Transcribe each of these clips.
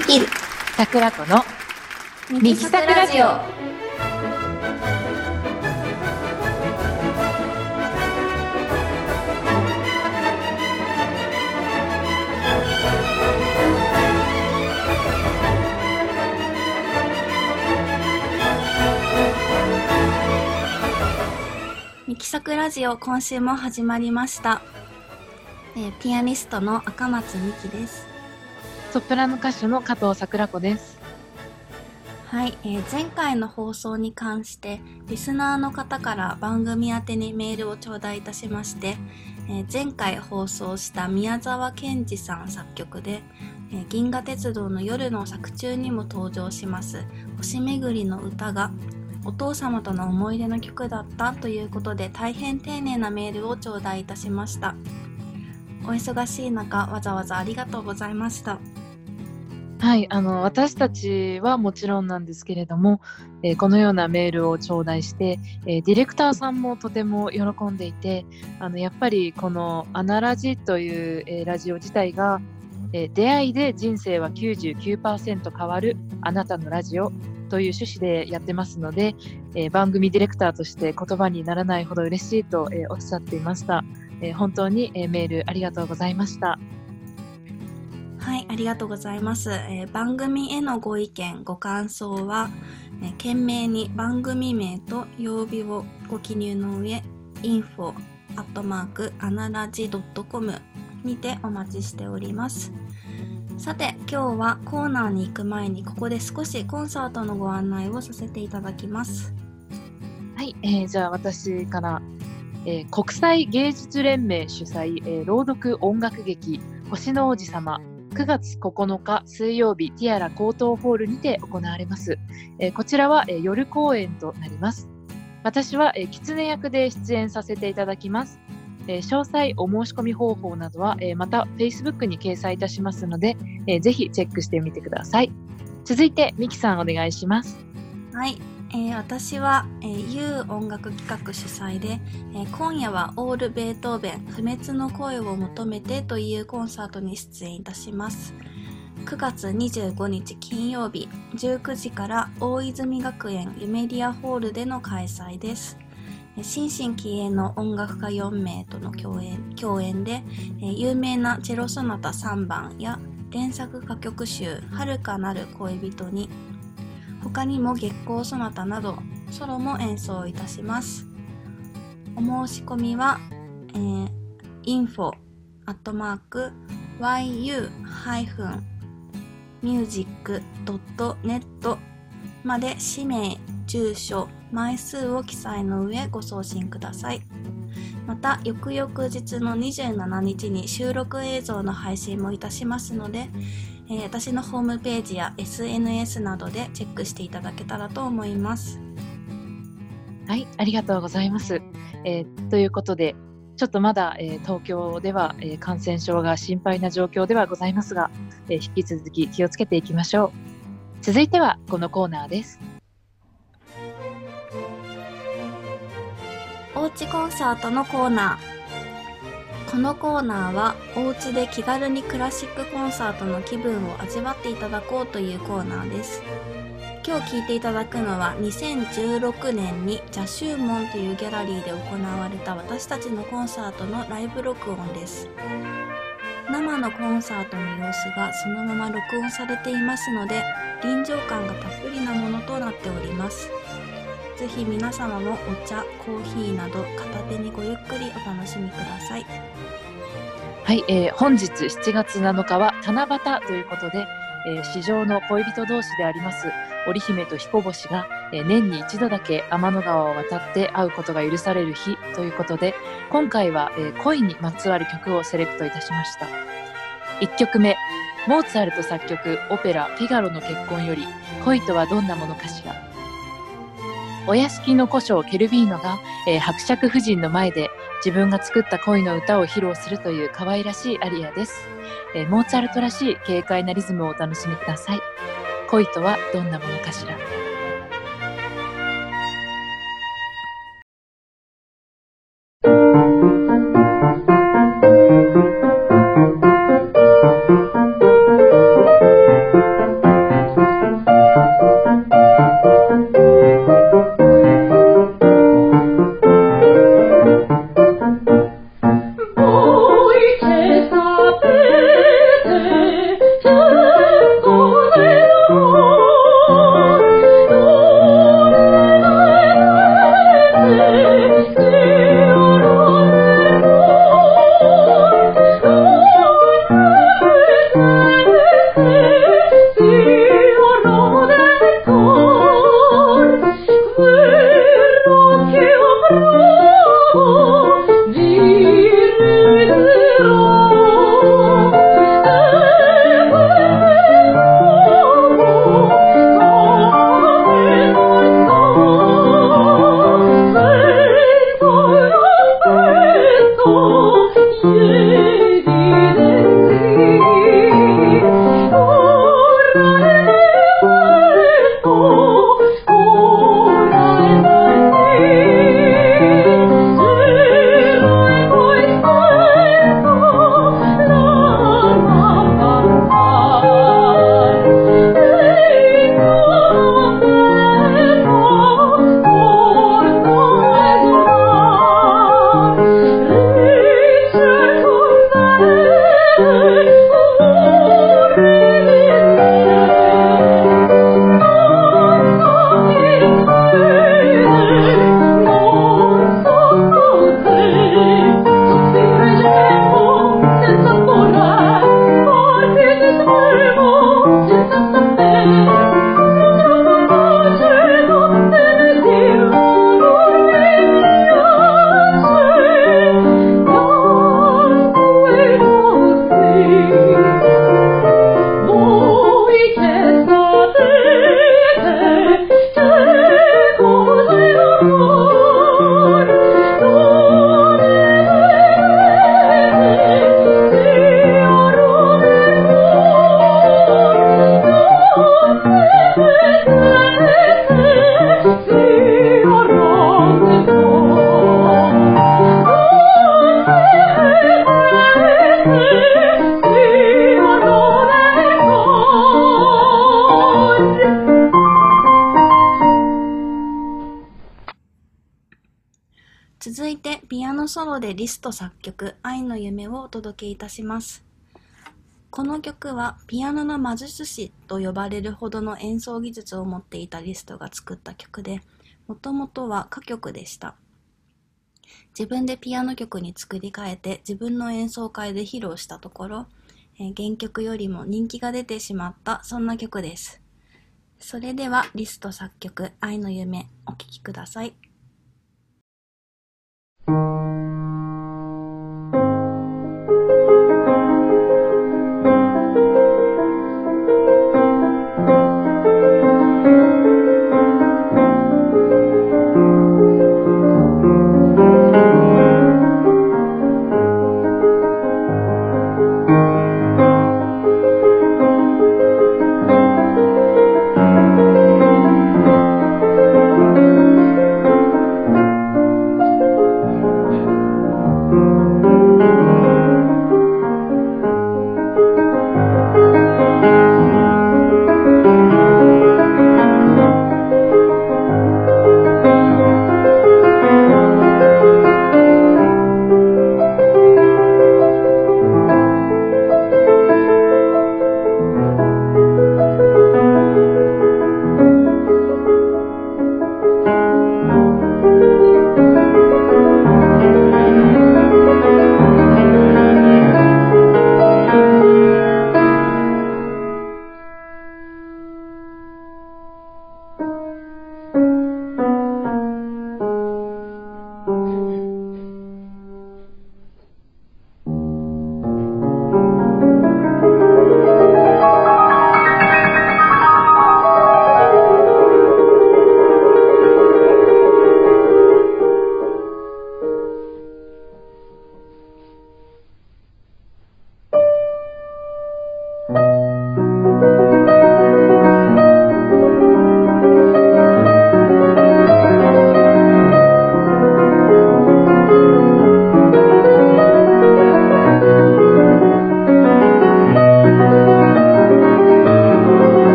クティル桜子のミキサクラジオ。ミキサクラジオ今週も始まりました、えーピアニストの赤松美希ですソプラノ歌手の加藤桜子です。はい、えー前回の放送に関してリスナーの方から番組宛てにメールを頂戴いたしまして、えー前回放送した宮沢賢治さん作曲で、えー銀河鉄道の夜の作中にも登場します星巡りの歌がお父様との思い出の曲だったということで大変丁寧なメールを頂戴いたしましたお忙しい中わざわざありがとうございましたはい、あの私たちはもちろんなんですけれども、えーこのようなメールを頂戴して、えーディレクターさんもとても喜んでいて、あのやっぱりこのアナラジという、えーラジオ自体が、え出会いで人生は99%変わるあなたのラジオという趣旨でやってますので、え番組ディレクターとして言葉にならないほど嬉しいと、えおっしゃっていました。え本当に、えメールありがとうございました。ありがとうございます。えー番組へのご意見、ご感想は、えー懸命に番組名と曜日をご記入の上、info アットマークアナラジ .com にてお待ちしております。さて、今日はコーナーに行く前にここで少しコンサートのご案内をさせていただきます。はい、えーじゃあ私から、えー国際芸術連盟主催、えー朗読音楽劇「星の王子様」9月9日水曜日ティアラ高等ホールにて行われます、えーこちらは、えー夜公演となります。私は、えー、狐役で出演させていただきます、えー詳細お申し込み方法などは、えーまた Facebook に掲載いたしますので、えーぜひチェックしてみてください。続いてミキさんお願いします。はい、えー私は、えー、ユー音楽企画主催で、えー今夜はオール・ベートーベン不滅の声を求めてというコンサートに出演いたします。9月25日金曜日19時から大泉学園ユメリアホールでの開催です。えー新進気鋭の音楽家4名との共演共演で、え有名なチェロソナタ3番や連作歌曲集「遥かなる恋人に」他にも月光そなたなどソロも演奏いたします。お申し込みは、えー、info アットマーク yu-music.net まで氏名、住所、枚数を記載の上ご送信ください。また翌々日の27日に収録映像の配信もいたしますのでえー私のホームページや SNS などでチェックしていただけたらと思います。はい、ありがとうございます。えーということで、ちょっとまだ、えー東京では、え感染症が心配な状況ではございますが、え引き続き気をつけていきましょう。続いてはこのコーナーです。おうちコンサートのコーナー。このコーナーはお家で気軽にクラシックコンサートの気分を味わっていただこうというコーナーです。今日聴いていただくのは2016年にジャシューモンというギャラリーで行われた私たちのコンサートのライブ録音です。生のコンサートの様子がそのまま録音されていますので臨場感がたっぷりなものとなっております。ぜひ皆様もお茶、コーヒーなど片手にごゆっくりお楽しみください。はい、えー本日7月7日は七夕ということで、えー市場の恋人同士であります織姫と彦星が、えー年に一度だけ天の川を渡って会うことが許される日ということで今回は、えー恋にまつわる曲をセレクトいたしました1曲目モーツァルト作曲オペラ「フィガロの結婚」より「恋とはどんなものかしら」お屋敷の古書ケルビーノが、えー伯爵夫人の前で自分が作った恋の歌を披露するという可愛らしいアリアです、えーモーツァルトらしい軽快なリズムをお楽しみください。恋とはどんなものかしら。リスト作曲「愛の夢」をお届けいたします。この曲はピアノの魔術師と呼ばれるほどの演奏技術を持っていたリストが作った曲でもともとは歌曲でした。自分でピアノ曲に作り変えて自分の演奏会で披露したところ、えー原曲よりも人気が出てしまったそんな曲です。それではリスト作曲「愛の夢」お聴きください。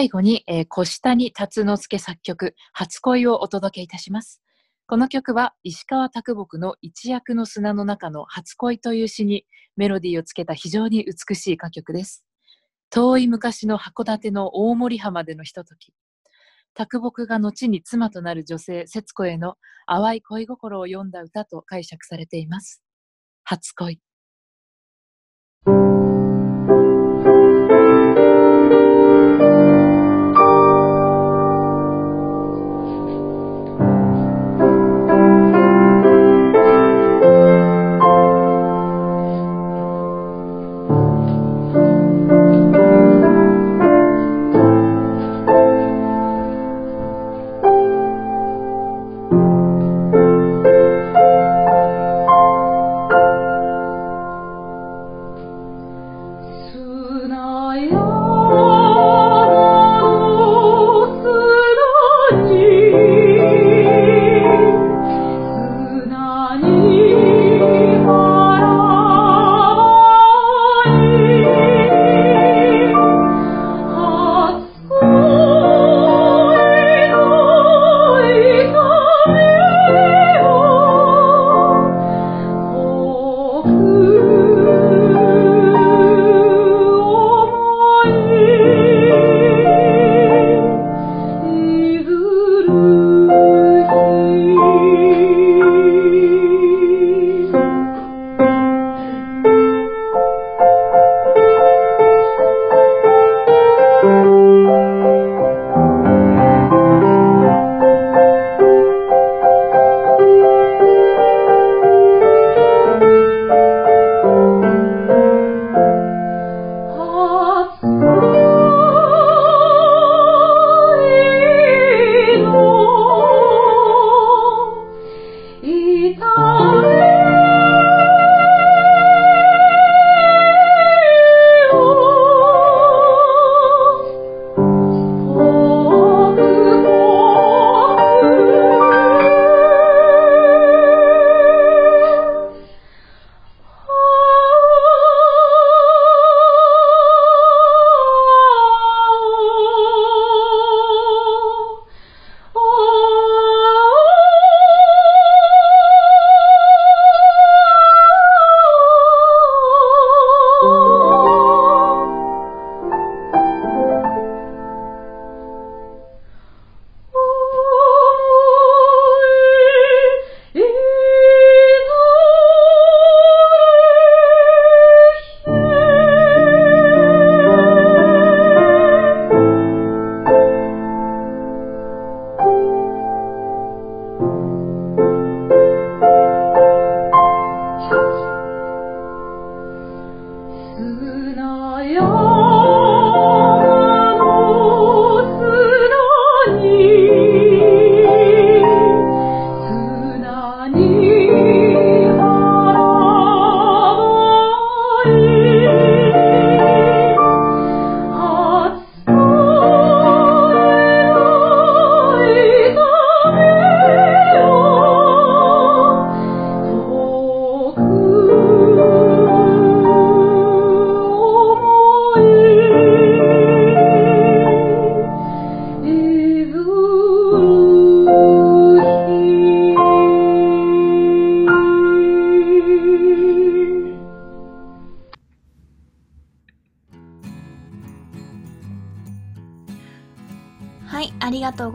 最後に、えー、越谷達之助作曲「初恋」をお届けいたします。この曲は石川啄木の「一躍の砂の中の初恋」という詩にメロディーをつけた非常に美しい歌曲です。遠い昔の函館の大森浜でのひととき。啄木が後に妻となる女性節子への淡い恋心を詠んだ歌と解釈されています。初恋。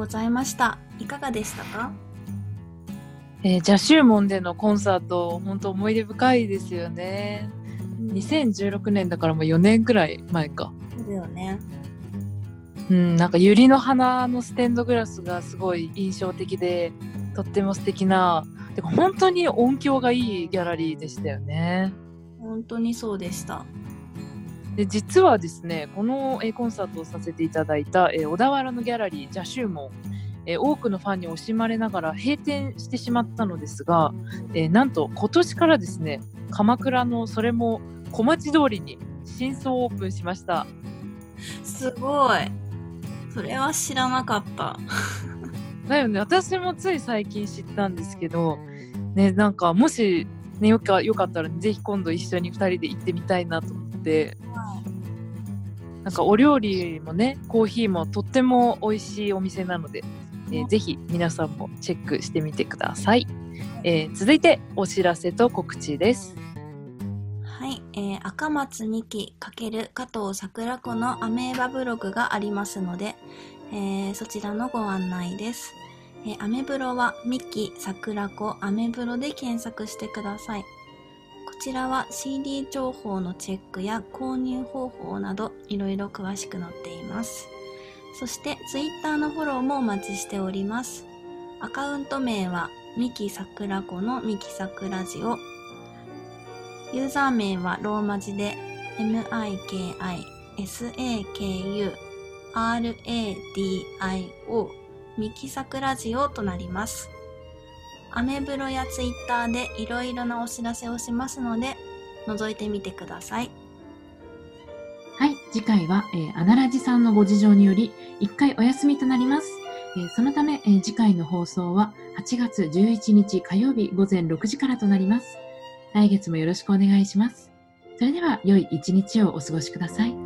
ございました。いかがでしたか？えー、ジャシューモンでのコンサート、本当思い出深いですよね。2016年だからもう4年くらい前か。そうだよね。うん、なんか百合の花のステンドグラスがすごい印象的で、とっても素敵な、てか本当に音響がいいギャラリーでしたよね。本当にそうでした。で実はですねこの、えーコンサートをさせていただいた、えー小田原のギャラリージャシューえー多くのファンに惜しまれながら閉店してしまったのですが、えーなんと今年からですね鎌倉のそれも小町通りに新装オープンしましたすごい。それは知らなかった。だよね私もつい最近知ったんですけどねなんかもし、ね、よかよかったら、ぜひ今度一緒に2人で行ってみたいなとなんかお料理もねコーヒーもとっても美味しいお店なので、えーぜひ皆さんもチェックしてみてください、えー続いてお知らせと告知ですはい、えー赤松2期×加藤桜子のアメーバブログがありますので、えーそちらのご案内です。えーアメブロはミキ桜子アメブロで検索してください。こちらは CD 情報のチェックや購入方法などいろいろ詳しく載っています。そして Twitter のフォローもお待ちしております。アカウント名はミキ桜子のミキサクラジオユーザー名はローマ字で MIKISAKURADIO ミキサクラジオとなります。アメブロやツイッターでいろいろなお知らせをしますので、覗いてみてください。はい、次回は、えーアナラジさんのご事情により、1回お休みとなります。えーそのため、えー次回の放送は8月11日火曜日午前6時からとなります。来月もよろしくお願いします。それでは、良い一日をお過ごしください。